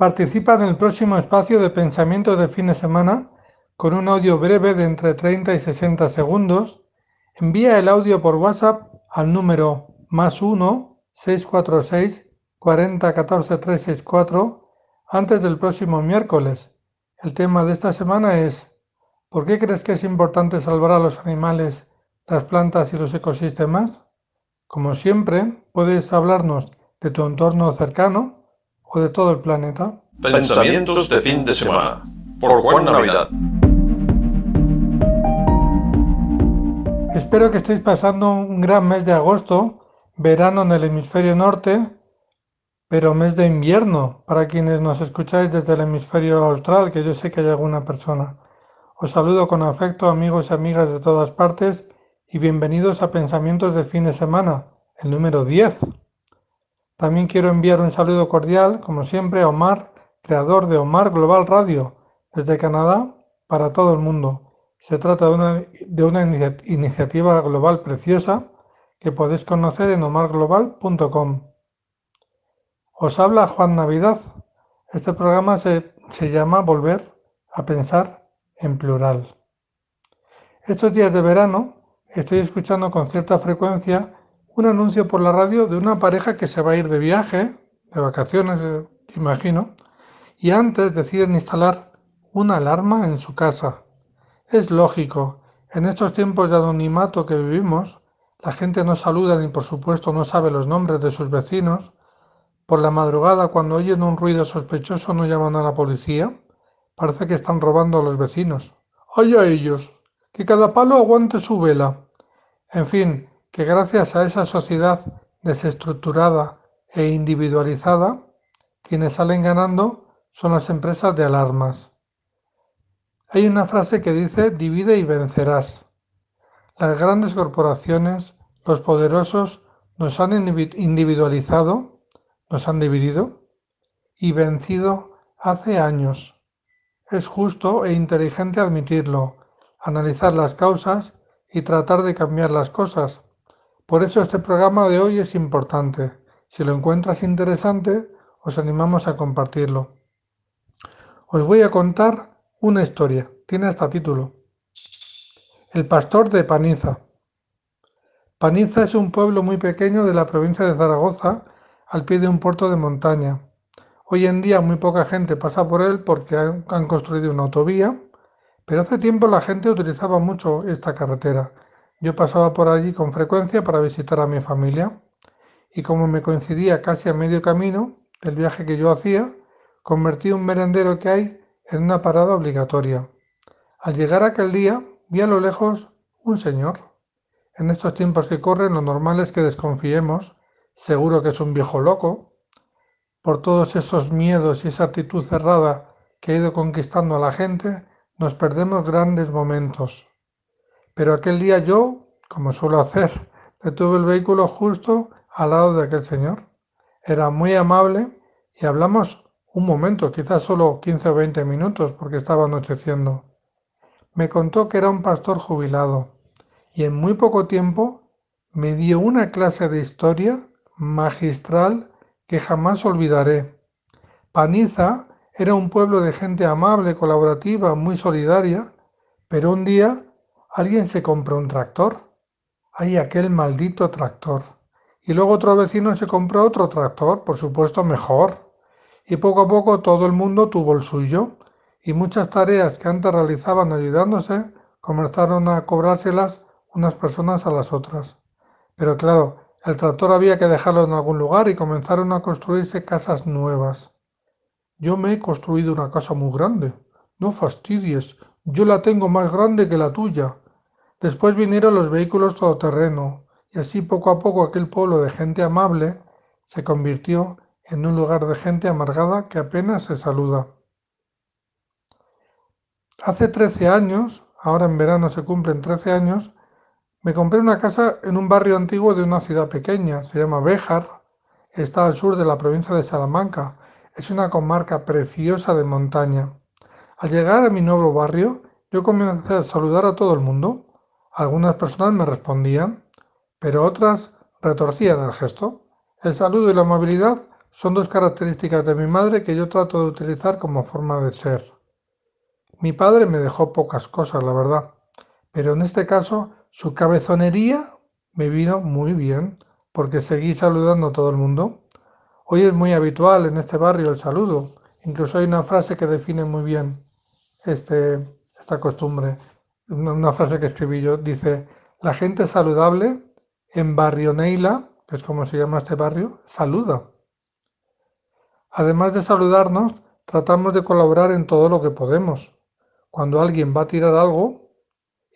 Participa en el próximo espacio de pensamiento de fin de semana con un audio breve de entre 30 y 60 segundos. Envía el audio por WhatsApp al número más 1 646 40 14 364 antes del próximo miércoles. El tema de esta semana es ¿Por qué crees que es importante salvar a los animales, las plantas y los ecosistemas? Como siempre, puedes hablarnos de tu entorno cercano o de todo el planeta. Pensamientos de fin de semana por Juan Navidad. Espero que estéis pasando un gran mes de agosto, verano en el hemisferio norte, pero mes de invierno para quienes nos escucháis desde el hemisferio austral, que yo sé que hay alguna persona. Os saludo con afecto amigos y amigas de todas partes y bienvenidos a Pensamientos de fin de semana, el número 10. También quiero enviar un saludo cordial, como siempre, a Omar, creador de Omar Global Radio, desde Canadá para todo el mundo. Se trata de una, iniciativa global preciosa que podéis conocer en omarglobal.com. Os habla Juan Navidad. Este programa se, se llama Volver a pensar en plural. Estos días de verano estoy escuchando con cierta frecuencia un anuncio por la radio de una pareja que se va a ir de viaje, de vacaciones, eh, imagino, y antes deciden instalar una alarma en su casa. Es lógico, en estos tiempos de anonimato que vivimos, la gente no saluda ni por supuesto no sabe los nombres de sus vecinos. Por la madrugada, cuando oyen un ruido sospechoso, no llaman a la policía. Parece que están robando a los vecinos. ¡Ay a ellos! Que cada palo aguante su vela. En fin, que gracias a esa sociedad desestructurada e individualizada, quienes salen ganando son las empresas de alarmas. Hay una frase que dice divide y vencerás. Las grandes corporaciones, los poderosos, nos han individualizado, nos han dividido y vencido hace años. Es justo e inteligente admitirlo, analizar las causas y tratar de cambiar las cosas. Por eso este programa de hoy es importante. Si lo encuentras interesante, os animamos a compartirlo. Os voy a contar una historia, tiene hasta título. El pastor de Paniza. Paniza es un pueblo muy pequeño de la provincia de Zaragoza, al pie de un puerto de montaña. Hoy en día muy poca gente pasa por él porque han, construido una autovía, pero hace tiempo la gente utilizaba mucho esta carretera. Yo pasaba por allí con frecuencia para visitar a mi familia y como me coincidía casi a medio camino del viaje que yo hacía, convertí un merendero que hay en una parada obligatoria. Al llegar aquel día, vi a lo lejos un señor. En estos tiempos que corren, lo normal es que desconfiemos, seguro que es un viejo loco, por todos esos miedos y esa actitud cerrada que ha ido conquistando a la gente, nos perdemos grandes momentos. Pero aquel día yo, como suelo hacer, detuve el vehículo justo al lado de aquel señor. Era muy amable y hablamos un momento, quizás solo 15 o 20 minutos, porque estaba anocheciendo. Me contó que era un pastor jubilado y en muy poco tiempo me dio una clase de historia magistral que jamás olvidaré. Paniza era un pueblo de gente amable, colaborativa, muy solidaria, pero un día alguien se compró un tractor. ¡Ay, aquel maldito tractor! Y luego otro vecino se compró otro tractor, por supuesto mejor y poco a poco todo el mundo tuvo el suyo, y muchas tareas que antes realizaban ayudándose comenzaron a cobrárselas unas personas a las otras. Pero claro, el tractor había que dejarlo en algún lugar y comenzaron a construirse casas nuevas. Yo me he construido una casa muy grande. No fastidies, yo la tengo más grande que la tuya. Después vinieron los vehículos todoterreno, y así poco a poco aquel pueblo de gente amable se convirtió en un lugar de gente amargada que apenas se saluda. Hace 13 años, ahora en verano se cumplen 13 años, me compré una casa en un barrio antiguo de una ciudad pequeña, se llama Béjar, está al sur de la provincia de Salamanca, es una comarca preciosa de montaña. Al llegar a mi nuevo barrio, yo comencé a saludar a todo el mundo. Algunas personas me respondían, pero otras retorcían el gesto. El saludo y la amabilidad son dos características de mi madre que yo trato de utilizar como forma de ser. Mi padre me dejó pocas cosas, la verdad, pero en este caso su cabezonería me vino muy bien, porque seguí saludando a todo el mundo. Hoy es muy habitual en este barrio el saludo, incluso hay una frase que define muy bien este, esta costumbre, una frase que escribí yo, dice, la gente saludable en Barrio Neila, que es como se llama este barrio, saluda. Además de saludarnos, tratamos de colaborar en todo lo que podemos. Cuando alguien va a tirar algo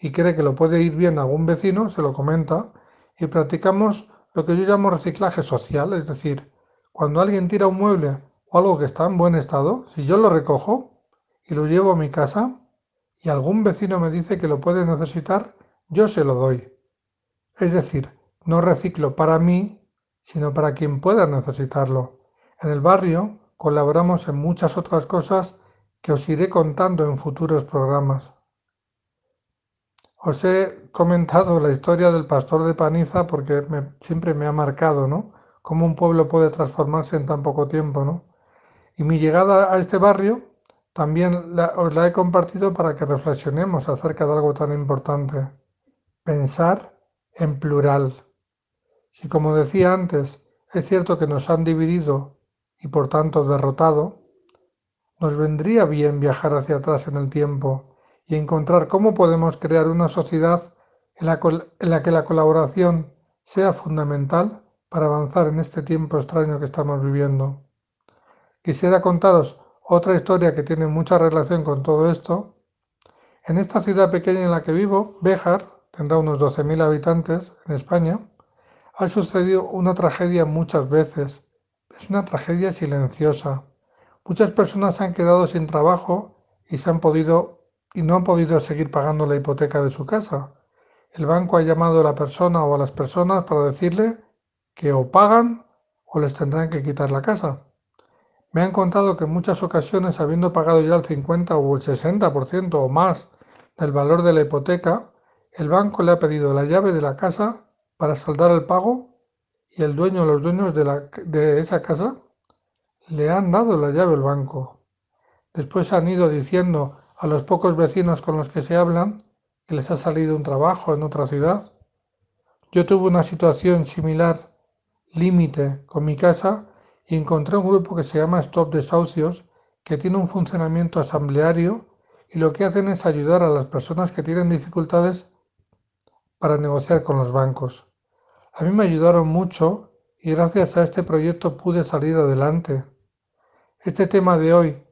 y cree que lo puede ir bien a algún vecino, se lo comenta y practicamos lo que yo llamo reciclaje social, es decir, cuando alguien tira un mueble o algo que está en buen estado, si yo lo recojo y lo llevo a mi casa y algún vecino me dice que lo puede necesitar, yo se lo doy. Es decir, no reciclo para mí, sino para quien pueda necesitarlo. En el barrio colaboramos en muchas otras cosas que os iré contando en futuros programas. Os he comentado la historia del pastor de Paniza porque siempre me ha marcado, ¿no? Cómo un pueblo puede transformarse en tan poco tiempo, ¿no? Y mi llegada a este barrio también os la he compartido para que reflexionemos acerca de algo tan importante. Pensar en plural. Si como decía antes, es cierto que nos han dividido y por tanto derrotado, nos vendría bien viajar hacia atrás en el tiempo y encontrar cómo podemos crear una sociedad en la, en la, que la colaboración sea fundamental para avanzar en este tiempo extraño que estamos viviendo. Quisiera contaros otra historia que tiene mucha relación con todo esto. En esta ciudad pequeña en la que vivo, Béjar, tendrá unos 12.000 habitantes en España, ha sucedido una tragedia muchas veces es una tragedia silenciosa. Muchas personas se han quedado sin trabajo y se han podido y no han podido seguir pagando la hipoteca de su casa. El banco ha llamado a la persona o a las personas para decirle que o pagan o les tendrán que quitar la casa. Me han contado que en muchas ocasiones, habiendo pagado ya el 50 o el 60% o más del valor de la hipoteca, el banco le ha pedido la llave de la casa para saldar el pago y el dueño o los dueños de, de esa casa le han dado la llave al banco. Después han ido diciendo a los pocos vecinos con los que se hablan que les ha salido un trabajo en otra ciudad. Yo tuve una situación similar, límite, con mi casa y encontré un grupo que se llama Stop Desahucios, que tiene un funcionamiento asambleario y lo que hacen es ayudar a las personas que tienen dificultades para negociar con los bancos. A mí me ayudaron mucho y gracias a este proyecto pude salir adelante. Este tema de hoy,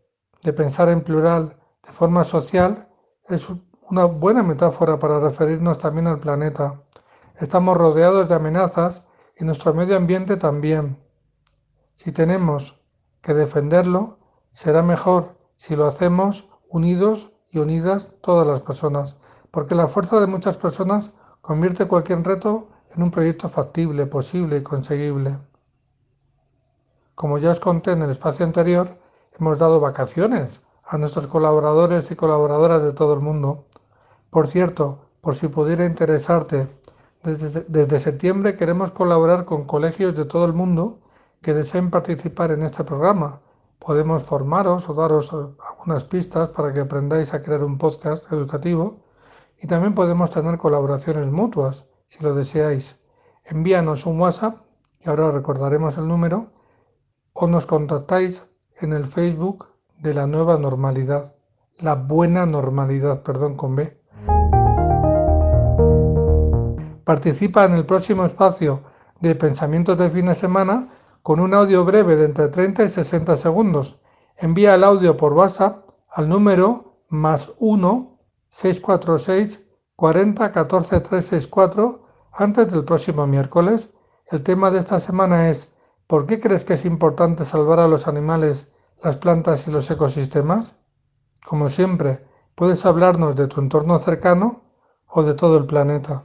de pensar en plural de forma social, es una buena metáfora para referirnos también al planeta. Estamos rodeados de amenazas y nuestro medio ambiente también. Si tenemos que defenderlo, será mejor si lo hacemos unidos y unidas todas las personas, porque la fuerza de muchas personas convierte cualquier reto en un proyecto factible, posible y conseguible. Como ya os conté en el espacio anterior, hemos dado vacaciones a nuestros colaboradores y colaboradoras de todo el mundo. Por cierto, por si pudiera interesarte, desde, septiembre queremos colaborar con colegios de todo el mundo que deseen participar en este programa. Podemos formaros o daros algunas pistas para que aprendáis a crear un podcast educativo y también podemos tener colaboraciones mutuas si lo deseáis, envíanos un WhatsApp, que ahora recordaremos el número, o nos contactáis en el Facebook de la nueva normalidad, la buena normalidad, perdón, con B. Participa en el próximo espacio de pensamientos de fin de semana con un audio breve de entre 30 y 60 segundos. Envía el audio por WhatsApp al número más 1 646 40 14 364 antes del próximo miércoles, el tema de esta semana es ¿por qué crees que es importante salvar a los animales, las plantas y los ecosistemas? Como siempre, puedes hablarnos de tu entorno cercano o de todo el planeta.